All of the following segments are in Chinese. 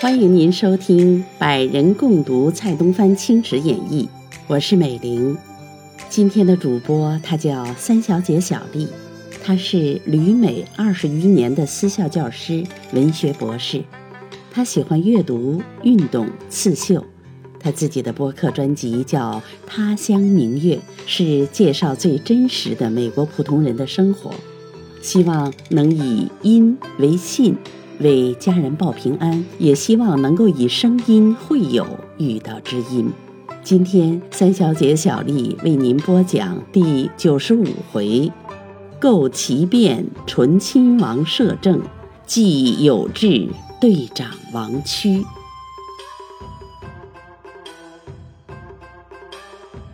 欢迎您收听《百人共读蔡东藩清史演义》，我是美玲。今天的主播她叫三小姐小丽，她是旅美二十余年的私校教师、文学博士。她喜欢阅读、运动、刺绣。他自己的播客专辑叫《他乡明月》，是介绍最真实的美国普通人的生活，希望能以音为信。为家人报平安，也希望能够以声音会友，遇到知音。今天三小姐小丽为您播讲第九十五回：构奇变纯亲王摄政，继有志队长王屈。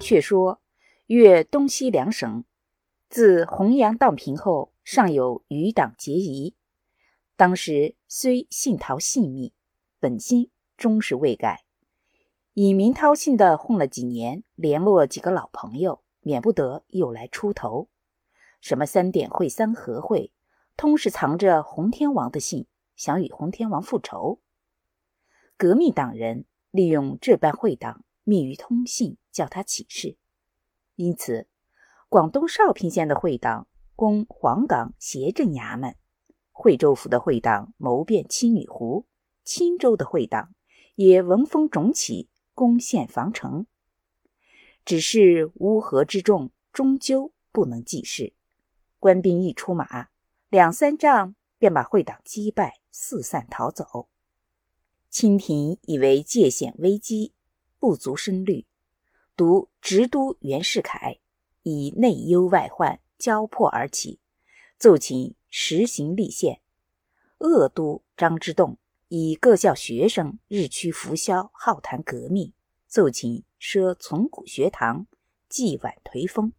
却说越东西两省，自洪阳荡平后，尚有余党结疑。当时虽信陶信密，本心终是未改。以明涛信的混了几年，联络几个老朋友，免不得又来出头。什么三点会、三合会，通是藏着洪天王的信，想与洪天王复仇。革命党人利用这般会党，密于通信，叫他起事。因此，广东绍平县的会党攻黄冈协镇衙门。惠州府的会党谋变七女湖，钦州的会党也闻风肿起，攻陷防城。只是乌合之众终究不能济事，官兵一出马，两三仗便把会党击败，四散逃走。清廷以为界限危机，不足深虑，独直督袁世凯以内忧外患交迫而起，奏请。实行立宪，恶都张之洞以各校学生日趋浮嚣，好谈革命，奏请设存古学堂，祭晚颓风。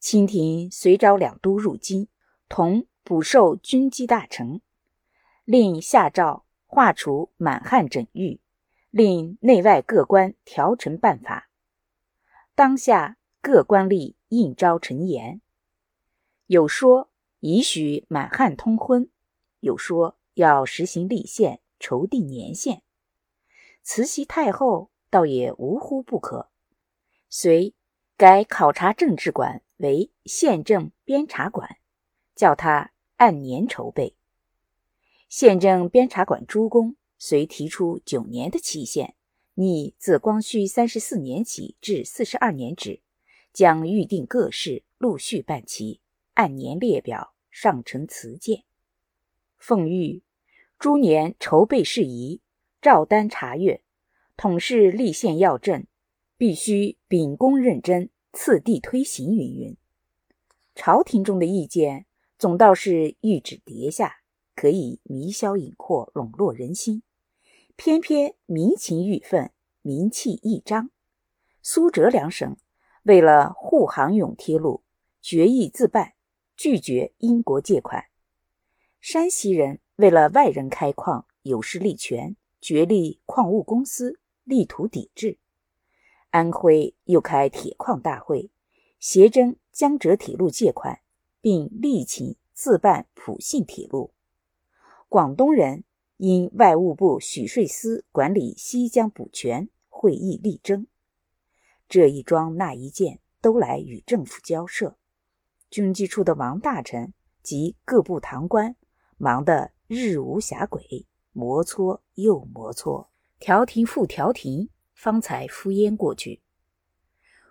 清廷随召两都入京，同补授军机大臣，令下诏划除满汉整域，令内外各官调成办法。当下各官吏应召陈言，有说。已许满汉通婚，有说要实行立宪，筹定年限。慈禧太后倒也无乎不可，遂改考察政治馆为宪政编察馆，叫他按年筹备。宪政编察馆诸公遂提出九年的期限，拟自光绪三十四年起至四十二年止，将预定各事陆续办齐。按年列表上呈辞荐，奉谕诸年筹备事宜，照单查阅，统是立宪要政，必须秉公认真，次第推行。云云。朝廷中的意见总倒是谕旨叠下，可以弥消隐惑，笼络人心。偏偏民情郁愤，民气一张。苏浙两省为了沪杭甬铁路，决议自办。拒绝英国借款，山西人为了外人开矿有势利权，决立矿物公司，力图抵制。安徽又开铁矿大会，协征江浙铁路借款，并力请自办普信铁路。广东人因外务部许税司管理西江补泉，会议力争。这一桩那一件，都来与政府交涉。军机处的王大臣及各部堂官忙得日无暇轨，摩搓又摩搓，调停复调停，方才敷衍过去。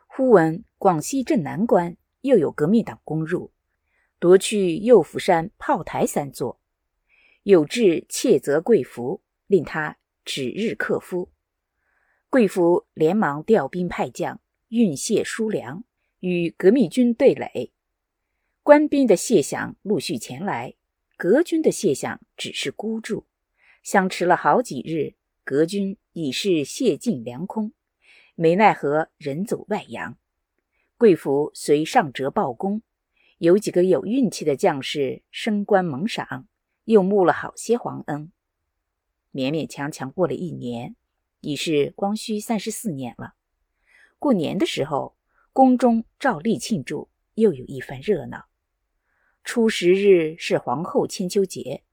忽闻广西镇南关又有革命党攻入，夺去右府山炮台三座，有志窃责贵福，令他指日克夫。贵福连忙调兵派将，运械输粮，与革命军对垒。官兵的谢饷陆续前来，革军的谢饷只是孤注，相持了好几日，革军已是械尽粮空，没奈何人走外扬。贵福随上折报功，有几个有运气的将士升官蒙赏，又募了好些皇恩。勉勉强强过了一年，已是光绪三十四年了。过年的时候，宫中照例庆祝。又有一番热闹。初十日是皇后千秋节，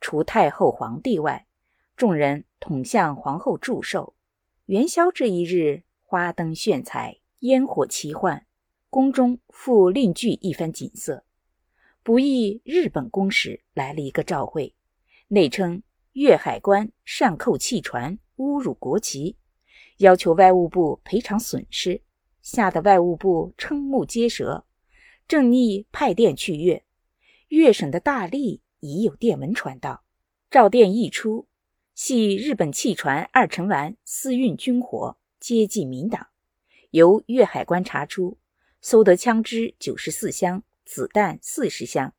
除太后、皇帝外，众人统向皇后祝寿。元宵这一日，花灯炫彩，烟火奇幻，宫中复另具一番景色。不意日本公使来了一个召会，内称粤海关擅扣汽船，侮辱国旗，要求外务部赔偿损失，吓得外务部瞠目结舌，正逆派电去粤。粤省的大吏已有电文传到，照电一出，系日本汽船二成丸私运军火，接近民党。由粤海关查出，搜得枪支九十四箱，子弹四十箱，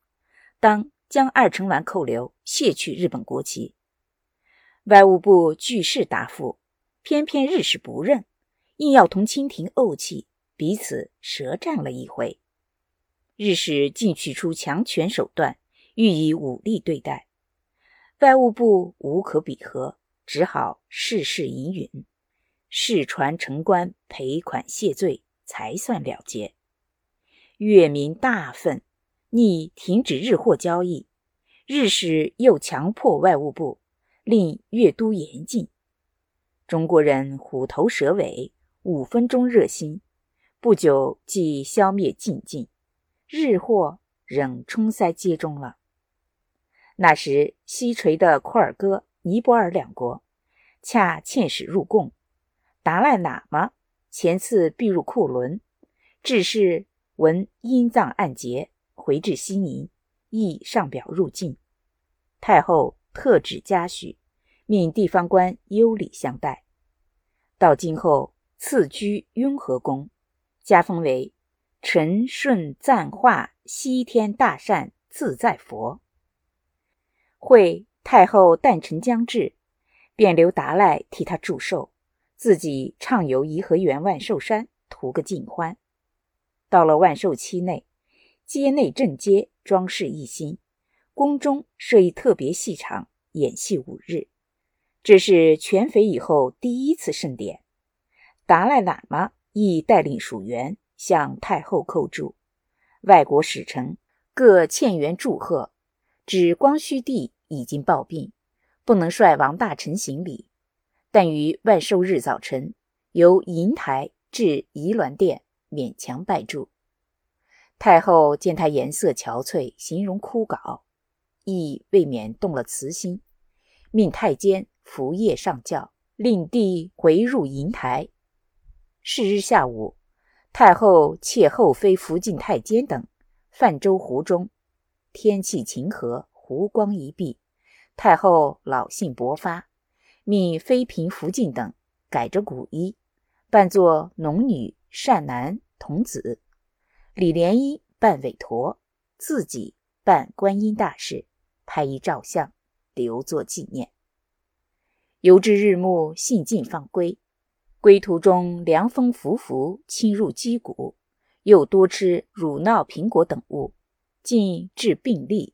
当将二成丸扣留，卸去日本国旗。外务部据势答复，偏偏日使不认，硬要同清廷怄气，彼此舌战了一回。日使竟取出强权手段，欲以武力对待，外务部无可比合，只好事事隐允，事传城官赔款谢罪，才算了结。粤民大愤，拟停止日货交易。日使又强迫外务部令越都严禁。中国人虎头蛇尾，五分钟热心，不久即消灭禁禁。日货仍充塞街中了。那时西垂的库尔哥、尼泊尔两国恰遣使入贡，达赖喇嘛前次避入库伦，致仕闻阴藏案结，回至西宁，亦上表入境。太后特旨嘉许，命地方官优礼相待。到今后赐居雍和宫，加封为。陈顺赞化西天大善自在佛。会太后诞辰将至，便留达赖替他祝寿，自己畅游颐和园万寿山，图个尽欢。到了万寿期内，街内正街装饰一新，宫中设一特别戏场，演戏五日。这是全匪以后第一次盛典。达赖喇嘛亦带领属员。向太后叩祝，外国使臣各欠员祝贺。指光绪帝已经暴病，不能率王大臣行礼，但于万寿日早晨，由银台至仪銮殿勉强拜住。太后见他颜色憔悴，形容枯槁，亦未免动了慈心，命太监扶夜上轿，令帝回入银台。是日下午。太后妾后妃福晋太监等泛舟湖中，天气晴和，湖光一碧。太后老性勃发，命妃嫔福晋等改着古衣，扮作农女、善男、童子。李莲英扮韦陀，自己扮观音大士，拍一照相，留作纪念。游至日暮，信尽放归。归途中凉风拂拂，侵入肌骨，又多吃乳酪、苹果等物，尽致病历。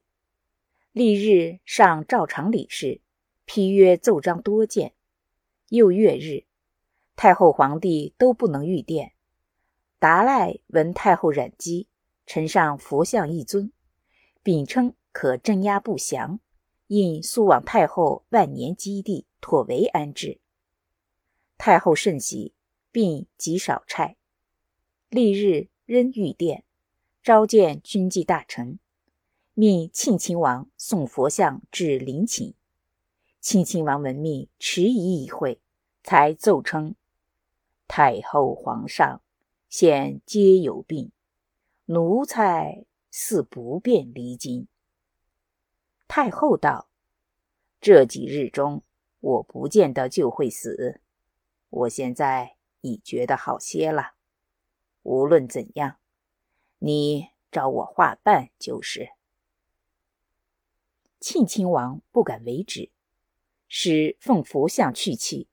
历日上照常理事，批曰奏章多见。又月日，太后、皇帝都不能御殿。达赖闻太后染疾，呈上佛像一尊，秉称可镇压不祥，应速往太后万年基地妥为安置。太后甚喜，并极少差。历日仍御殿，召见军机大臣，命庆亲王送佛像至陵寝。庆亲王闻命，迟疑一会，才奏称：太后、皇上现皆有病，奴才似不便离京。太后道：这几日中，我不见得就会死。我现在已觉得好些了。无论怎样，你找我话办就是。庆亲王不敢违旨，使奉佛像去气。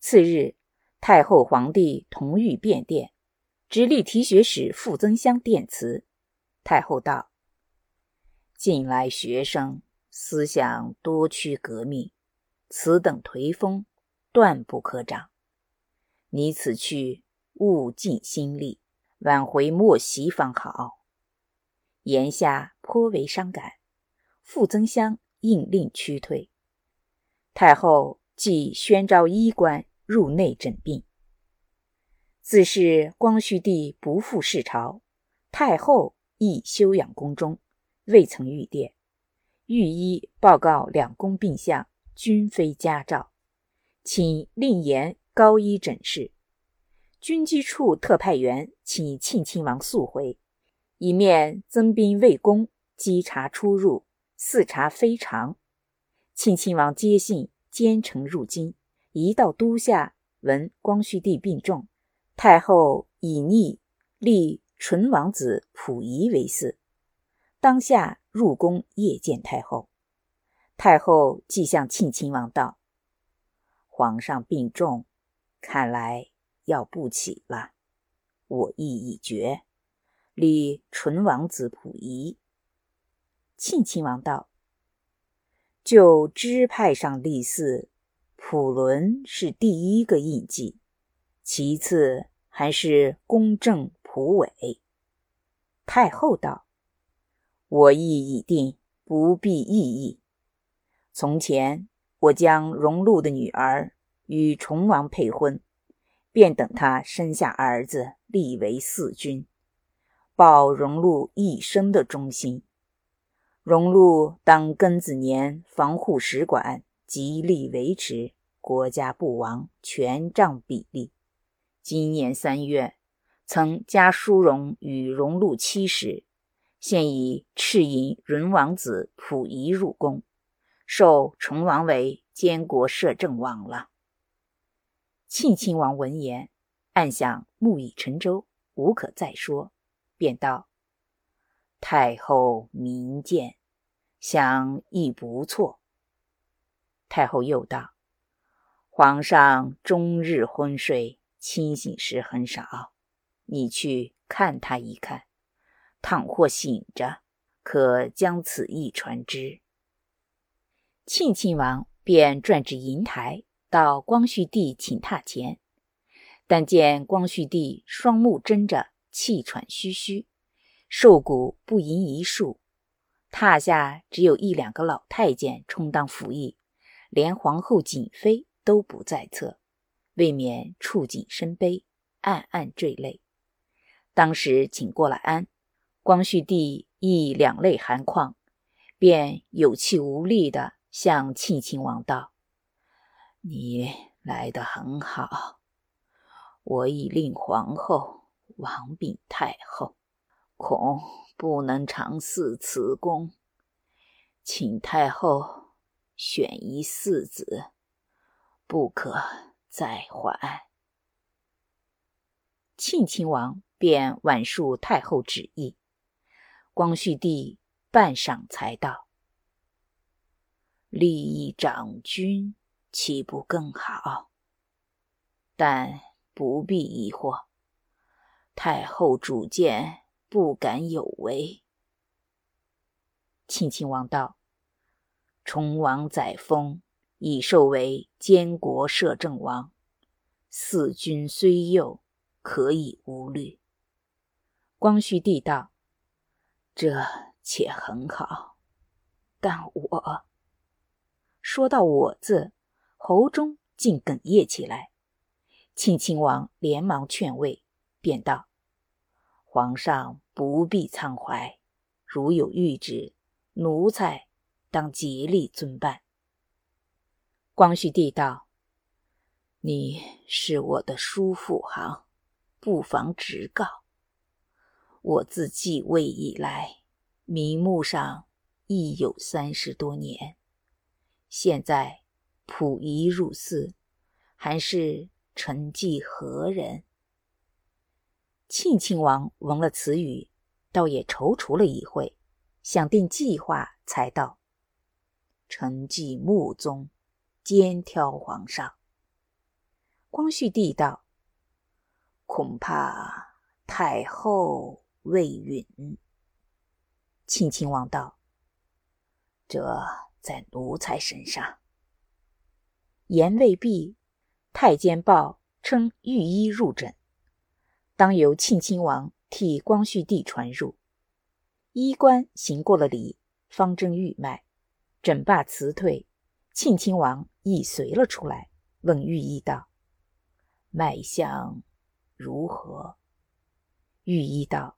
次日，太后、皇帝同御便殿，直隶提学使傅增湘电辞。太后道：“近来学生思想多趋革命，此等颓风，断不可长。”你此去勿尽心力，挽回莫席方好。”言下颇为伤感，傅增湘应令驱退。太后即宣召医官入内诊病。自是光绪帝不复视朝，太后亦休养宫中，未曾御殿。御医报告两宫病相均非佳兆，请令延高医诊视。军机处特派员请庆亲王速回。一面增兵卫宫稽查出入，四查非常。庆亲王接信，兼程入京，一到都下，闻光绪帝病重，太后以逆立纯王子溥仪为嗣。当下入宫谒见太后，太后即向庆亲王道：“皇上病重，看来要不起了，我意已决。”立纯王子溥仪。庆亲王道：“就支派上立嗣，溥伦是第一个印记，其次还是公正普伟。”太后道：“我意已定，不必异议。从前我将荣禄的女儿与崇王配婚，便等他生下儿子，立为嗣君。”报荣禄一生的忠心。荣禄当庚子年防护使馆，极力维持国家不亡，权杖比例。今年三月，曾加殊荣与荣禄七十，现已敕引仁王子溥仪入宫，受崇王为监国摄政王了。庆亲王闻言，暗想木已成舟，无可再说。便道：“太后明鉴，想亦不错。”太后又道：“皇上终日昏睡，清醒时很少，你去看他一看，倘或醒着，可将此意传之。”庆亲王便转至银台，到光绪帝寝榻前，但见光绪帝双目睁着。气喘吁吁，瘦骨不盈一束。榻下只有一两个老太监充当服役，连皇后瑾妃都不在侧，未免触景生悲，暗暗坠泪。当时请过了安，光绪帝亦两泪含眶，便有气无力地向庆亲王道：“你来得很好，我已令皇后。”王禀太后，恐不能长嗣此宫，请太后选一嗣子，不可再缓。庆亲王便婉述太后旨意，光绪帝半晌才道：“立一长君，岂不更好？但不必疑惑。”太后主见，不敢有违。庆亲王道：“崇王载沣，已授为监国摄政王，四君虽幼，可以无虑。”光绪帝道：“这且很好，但我……”说到“我”字，喉中竟哽咽起来。庆亲王连忙劝慰。便道：“皇上不必仓怀，如有谕旨，奴才当竭力遵办。”光绪帝道：“你是我的叔父行，不妨直告。我自继位以来，名目上亦有三十多年，现在溥仪入嗣，还是承继何人？”庆亲王闻了此语，倒也踌躇了一会，想定计划，才道：“臣继穆宗，肩挑皇上。”光绪帝道：“恐怕太后未允。”庆亲王道：“这在奴才身上。”言未毕，太监报称御医入诊。当由庆亲王替光绪帝传入。衣冠行过了礼，方征玉脉，诊罢辞退，庆亲王亦随了出来，问御医道：“脉象如何？”御医道：“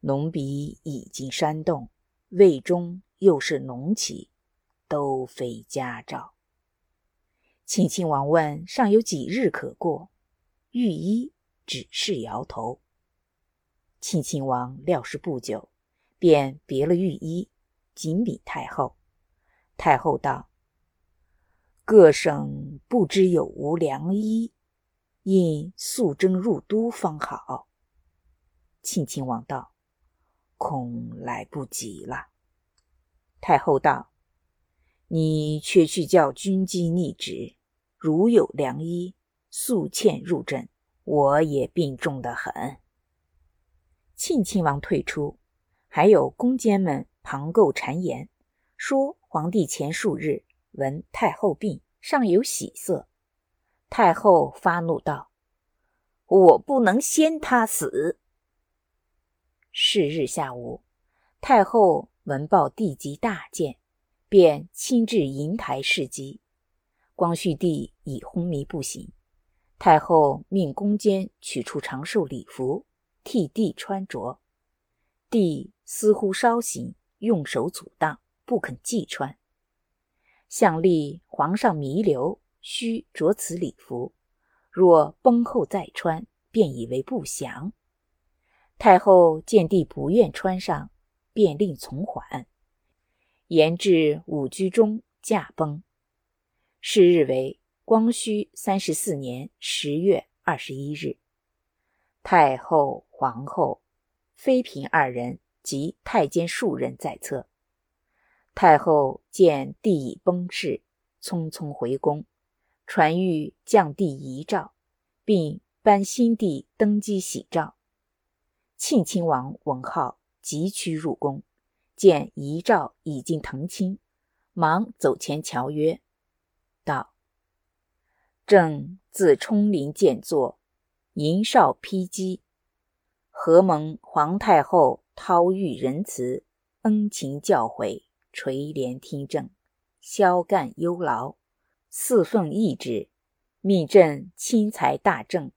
浓鼻已经煽动，胃中又是脓起，都非佳兆。”庆亲王问：“尚有几日可过？”御医只是摇头。庆亲王料事不久。便别了御医，紧禀太后。太后道：“各省不知有无良医，应速征入都方好。”庆亲王道：“恐来不及了。”太后道：“你却去叫军机逆旨，如有良医，速遣入镇。我也病重得很。”庆亲王退出。还有宫监们旁构谗言，说皇帝前数日闻太后病，尚有喜色。太后发怒道：“我不能先他死。”是日下午，太后闻报帝疾大健，便亲至银台侍疾。光绪帝已昏迷不醒，太后命宫监取出长寿礼服，替帝穿着。帝似乎稍醒，用手阻挡，不肯继穿。相立皇上弥留，须着此礼服，若崩后再穿，便以为不祥。太后见帝不愿穿上，便令从缓，延至五居中驾崩。是日为光绪三十四年十月二十一日。太后、皇后。妃嫔二人及太监数人在侧。太后见帝已崩逝，匆匆回宫，传谕降帝遗诏，并颁新帝登基喜诏。庆亲王文浩，急趋入宫，见遗诏已经腾清，忙走前桥曰：“道：朕自冲陵见坐，迎少披基。”何蒙皇太后涛玉仁慈，恩情教诲，垂帘听政，消干忧劳，四奉懿旨，命朕亲裁大政，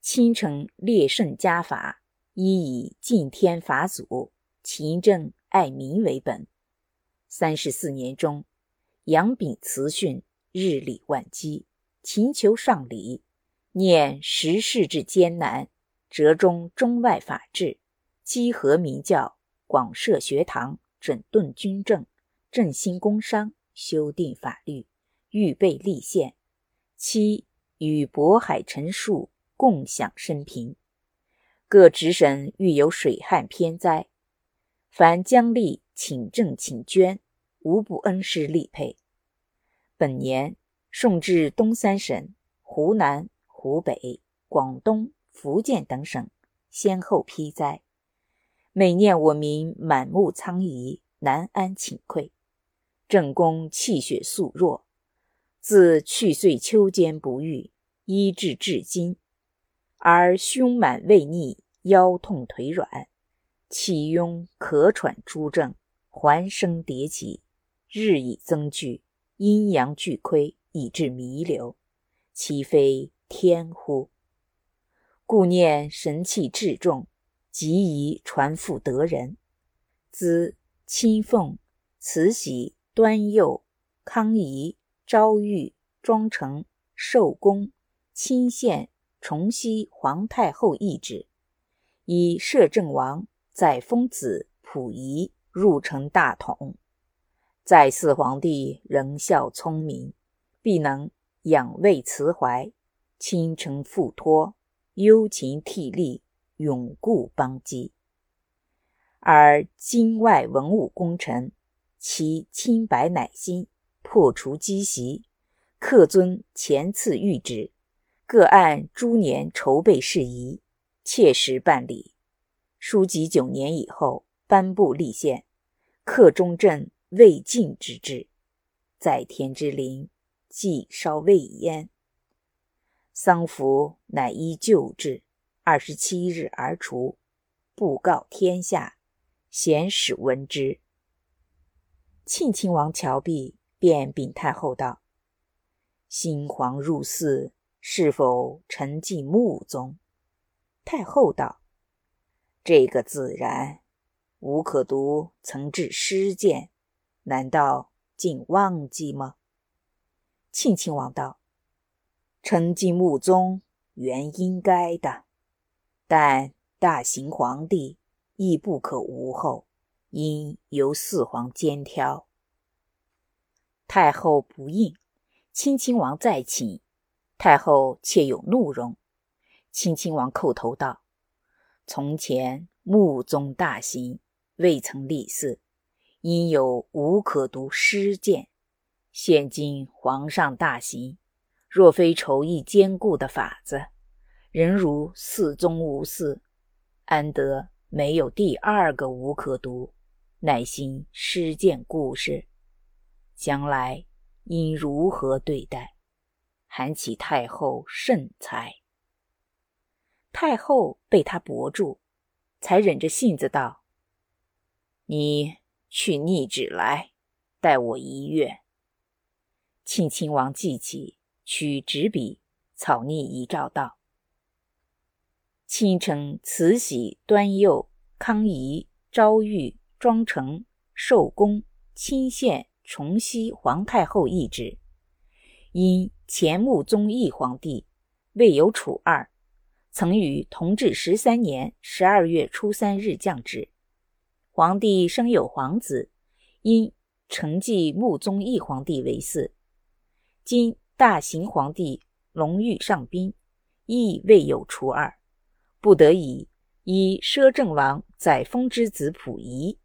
亲承列圣家法，依以敬天法祖，勤政爱民为本。三十四年中，杨秉慈训，日理万机，勤求上礼，念时事之艰难。折中中外法制，积和民教，广设学堂，整顿军政，振兴工商，修订法律，预备立宪。七与渤海陈述共享生平。各直省遇有水旱偏灾，凡将吏请政请捐，无不恩师力配。本年送至东三省、湖南、湖北、广东。福建等省先后批灾，每念我民满目苍夷，难安寝愧。正宫气血素弱，自去岁秋间不愈，医治至今，而胸满胃逆，腰痛腿软，气壅咳喘诸症环生迭起，日益增剧，阴阳俱亏，以致弥留，岂非天乎？故念神气至重，即宜传付得人。兹亲奉、慈禧、端佑、康仪、昭裕、庄成、寿恭、钦献、崇熙皇太后懿旨，以摄政王载封子溥仪入承大统。在祀皇帝仁孝聪明，必能养卫慈怀，倾城付托。忧勤惕力，永固邦基。而京外文武功臣，其清白乃心，破除积习，恪遵前次谕旨，各按诸年筹备事宜，切实办理。书籍九年以后，颁布立宪，克中正未尽之志，在天之灵，既稍未焉。丧服乃依旧制，二十七日而除，布告天下，咸使闻之。庆亲王乔璧便禀太后道：“新皇入寺，是否承继穆宗？”太后道：“这个自然。无可读曾致诗谏，难道竟忘记吗？”庆亲王道：“承继穆宗原应该的。”但大行皇帝亦不可无后，应由四皇监挑。太后不应，亲亲王再请，太后且有怒容。亲亲王叩头道：“从前穆宗大行，未曾立嗣，因有无可读诗谏。现今皇上大行，若非筹议坚固的法子。”人如四宗无四，安得没有第二个无可读？乃心失见故事，将来应如何对待？韩启太后甚才。太后被他驳住，才忍着性子道：“你去拟旨来，待我一月。”庆亲王记起，取纸笔草拟遗诏道。亲承慈禧、端佑、康仪、昭裕、庄成、寿恭、钦献、崇熙皇太后懿旨，因前穆宗义皇帝未有楚二，曾于同治十三年十二月初三日降旨。皇帝生有皇子，因承继穆宗义皇帝为嗣。今大行皇帝隆裕上宾，亦未有除二。不得已，以摄政王载沣之子溥仪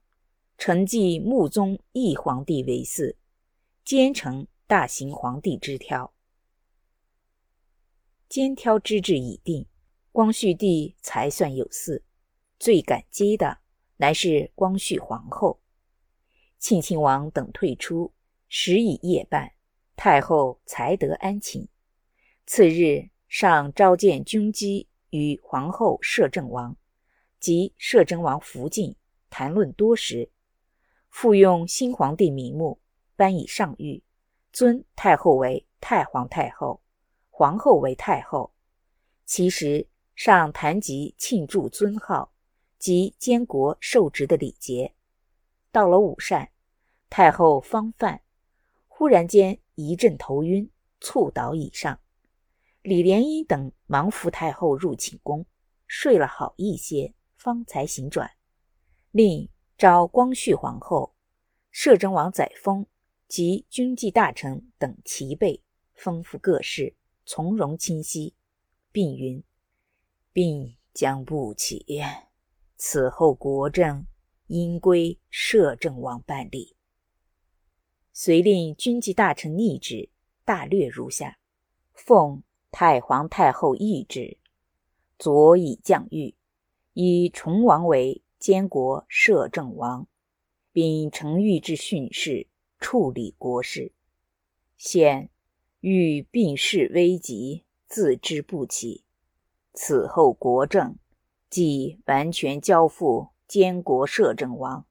承继穆宗义皇帝为嗣，兼承大行皇帝之挑。兼挑之制已定，光绪帝才算有嗣。最感激的乃是光绪皇后。庆亲王等退出，时已夜半，太后才得安寝。次日上召见军机。与皇后、摄政王及摄政王福晋谈论多时，复用新皇帝名目颁以上谕，尊太后为太皇太后，皇后为太后。其实上谈及庆祝尊号及监国受职的礼节。到了午膳，太后方饭，忽然间一阵头晕，猝倒以上。李莲英等忙扶太后入寝宫，睡了好一些，方才醒转。另召光绪皇后、摄政王载沣及军机大臣等齐备，吩咐各事，从容清晰，并云：“病将不起，此后国政应归摄政王办理。”遂令军机大臣逆旨，大略如下：奉。太皇太后懿旨，左以降谕，以崇王为监国摄政王，秉承谕之训示，处理国事。现遇病势危急，自知不起。此后国政即完全交付监国摄政王。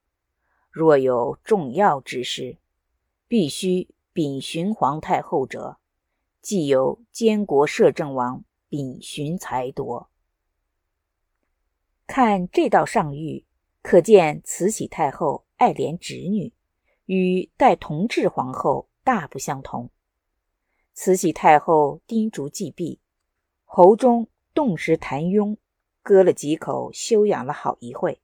若有重要之事，必须禀询皇太后者。既有监国摄政王秉询裁夺。看这道上谕，可见慈禧太后爱怜侄女，与代同治皇后大不相同。慈禧太后叮嘱祭毕，喉中动时痰壅，割了几口，休养了好一会。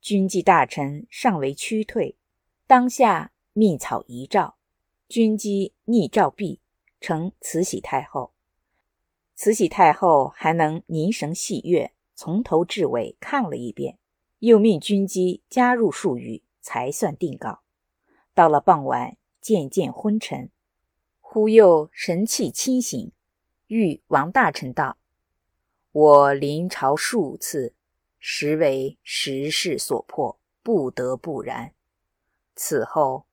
军机大臣尚未屈退，当下密草遗诏，军机逆诏毕。成慈禧太后，慈禧太后还能凝神细阅，从头至尾看了一遍，又命军机加入数语，才算定稿。到了傍晚，渐渐昏沉，忽又神气清醒，谕王大臣道：“我临朝数次，实为时势所迫，不得不然。此后，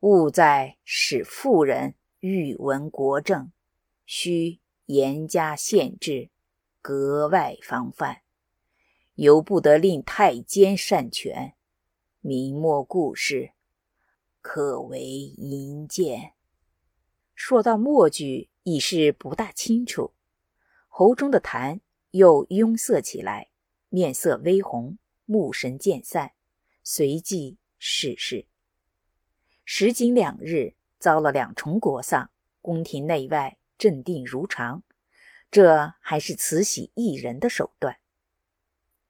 勿再使妇人。”欲闻国政，须严加限制，格外防范，犹不得令太监擅权，明末故事，可为淫见。说到末句，已是不大清楚，喉中的痰又壅塞起来，面色微红，目神渐散，随即逝世。时仅两日，遭了两重国丧，宫廷内外镇定如常。这还是慈禧一人的手段。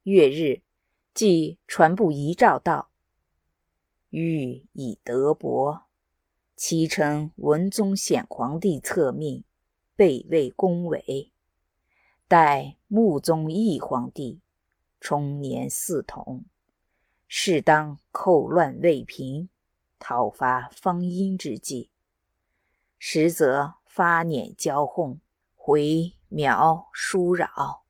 月日，即传布遗诏道：“欲以德薄，其臣文宗显皇帝册命，备位恭维。待穆宗义皇帝冲年嗣统，适当寇乱未平，讨伐方殷之计。实则发辇交哄，回。”苗疏扰，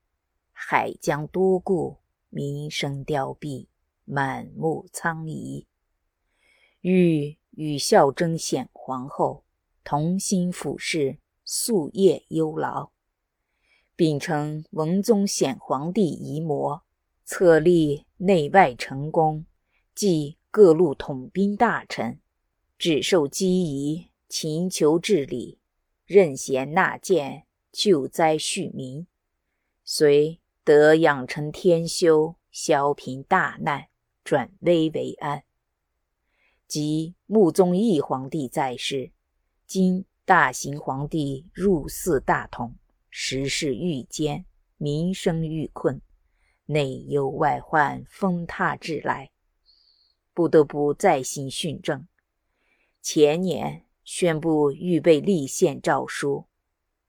海疆多故，民生凋敝，满目苍夷。欲与孝贞显皇后同心辅侍，夙夜忧劳，秉承文宗显皇帝遗模，册立内外臣工，即各路统兵大臣，只受机宜，勤求治理，任贤纳谏。救灾恤民，遂得养成天修，消平大难，转危为安。即穆宗义皇帝在世，今大行皇帝入祀大统，时事愈艰，民生愈困，内忧外患风踏至来，不得不再行训政。前年宣布预备立宪诏书。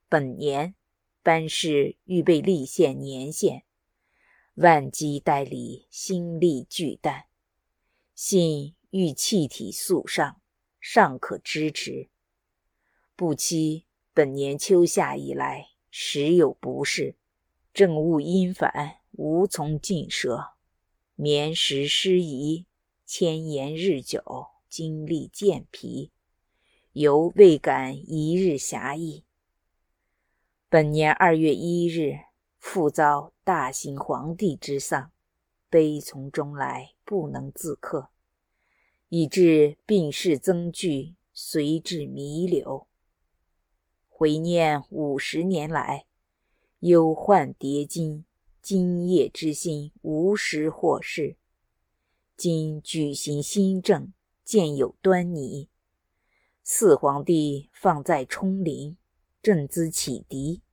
本年班氏预备立宪年限，万机代理，心力俱旦，信欲气体速上，尚可支持。不期本年秋夏以来，时有不适，政务因反，无从尽舍，眠食失宜，千言日久，精力渐疲，犹未敢一日暇意。本年二月一日，复遭大行皇帝之丧，悲从中来，不能自克，以致病势增剧，随至弥留。回念五十年来，忧患叠金，今夜之心无时获释。今举行新政，见有端倪。四皇帝放在冲陵。正资启迪，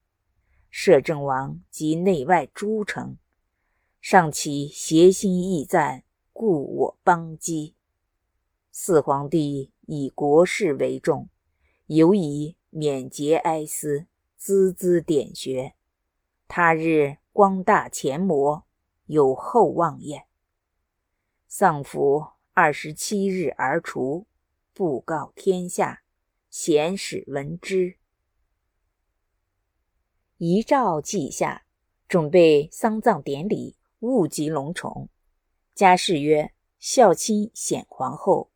摄政王及内外诸臣，尚其协心义赞，故我邦基。四皇帝以国事为重，尤以免节哀思，孜孜点学。他日光大前模，有厚望焉。丧服二十七日而除，布告天下，贤使闻之。遗诏记下，准备丧葬典礼，务极隆重。家谥曰：孝亲显皇后，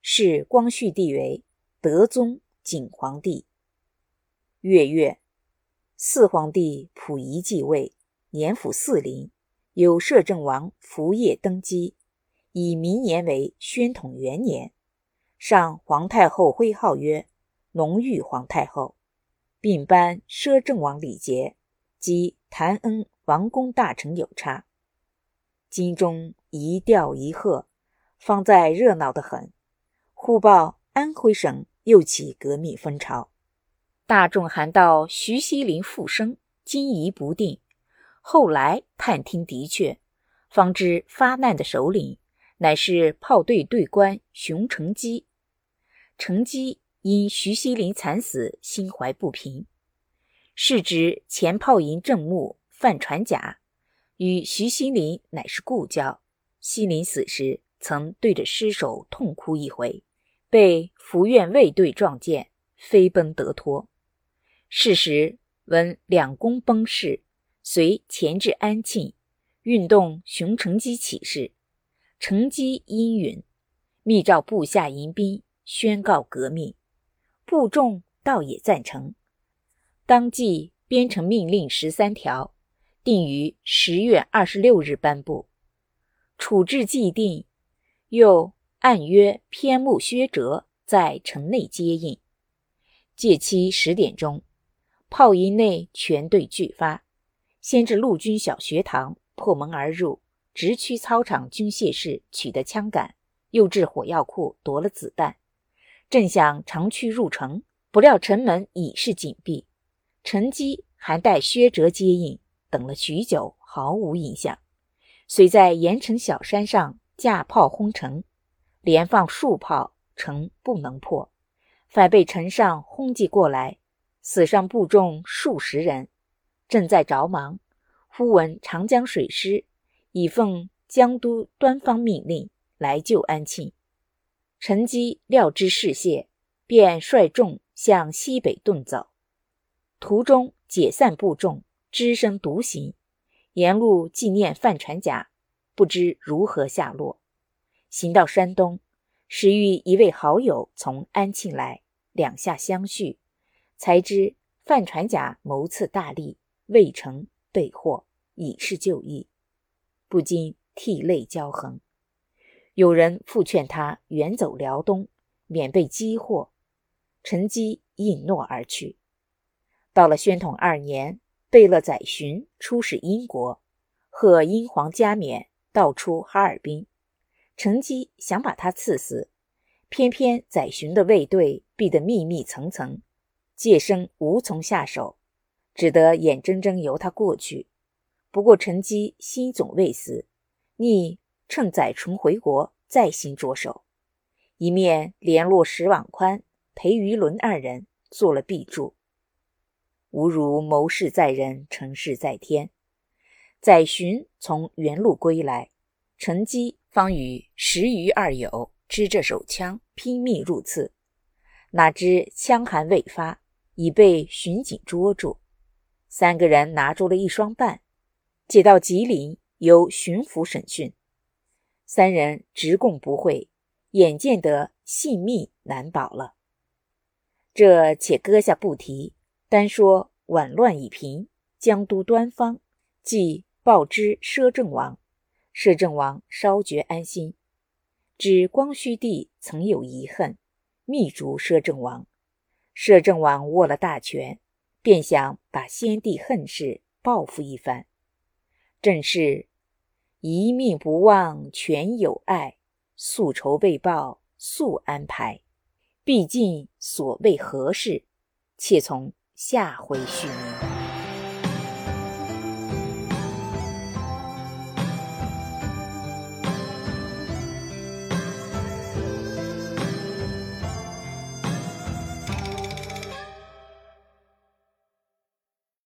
是光绪帝为德宗景皇帝。月月，四皇帝溥仪继位，年甫四龄，有摄政王福业登基，以明年为宣统元年，上皇太后徽号曰隆裕皇太后。并颁摄政王礼节，及谭恩王公大臣有差。京中一调一贺，方在热闹得很。忽报安徽省又起革命风潮，大众喊道：“徐锡麟复生，惊疑不定。”后来探听的确，方知发难的首领乃是炮队队官熊承基。承基。因徐锡麟惨死，心怀不平。是指前炮营正牧范传甲与徐锡麟乃是故交，锡麟死时曾对着尸首痛哭一回，被福院卫队撞见，飞奔得脱。是时闻两公崩逝，遂前至安庆，运动熊承基起事。乘机应允，密诏部下迎宾，宣告革命。部众倒也赞成，当即编成命令十三条，定于十月二十六日颁布。处置既定，又按约偏牧薛哲在城内接应。借期十点钟，炮营内全队俱发，先至陆军小学堂破门而入，直趋操场军械室取得枪杆，又至火药库夺了子弹。正想长驱入城，不料城门已是紧闭。陈基还待薛哲接应，等了许久，毫无影响。遂在盐城小山上架炮轰城，连放数炮，城不能破，反被城上轰击过来，死伤部众数十人。正在着忙，忽闻长江水师已奉江都端方命令来救安庆。陈基料知事谢，便率众向西北遁走。途中解散部众，只身独行，沿路纪念范传甲，不知如何下落。行到山东，时遇一位好友从安庆来，两下相叙，才知范传甲谋刺大吏，未成被获，已是就义，不禁涕泪交横。有人复劝他远走辽东，免被饥祸。陈基应诺而去。到了宣统二年，贝勒载洵出使英国，贺英皇加冕，道出哈尔滨。陈基想把他赐死，偏偏载洵的卫队逼得密密层层，介生无从下手，只得眼睁睁由他过去。不过陈基心总未死，逆。趁载淳回国，再行着手。一面联络石网宽、裴余伦二人，做了备注。吾如谋事在人，成事在天。载洵从原路归来，陈基方与十余二友支着手枪，拼命入刺。哪知枪还未发，已被巡警捉住。三个人拿住了一双半，解到吉林，由巡抚审讯。三人直供不讳，眼见得性命难保了。这且搁下不提，单说紊乱已平，江都端方即报之摄政王，摄政王稍觉安心。知光绪帝曾有遗恨，密逐摄政王。摄政王握了大权，便想把先帝恨事报复一番。正是。一命不忘全有爱，宿仇未报速安排。毕竟所谓何事，且从下回续。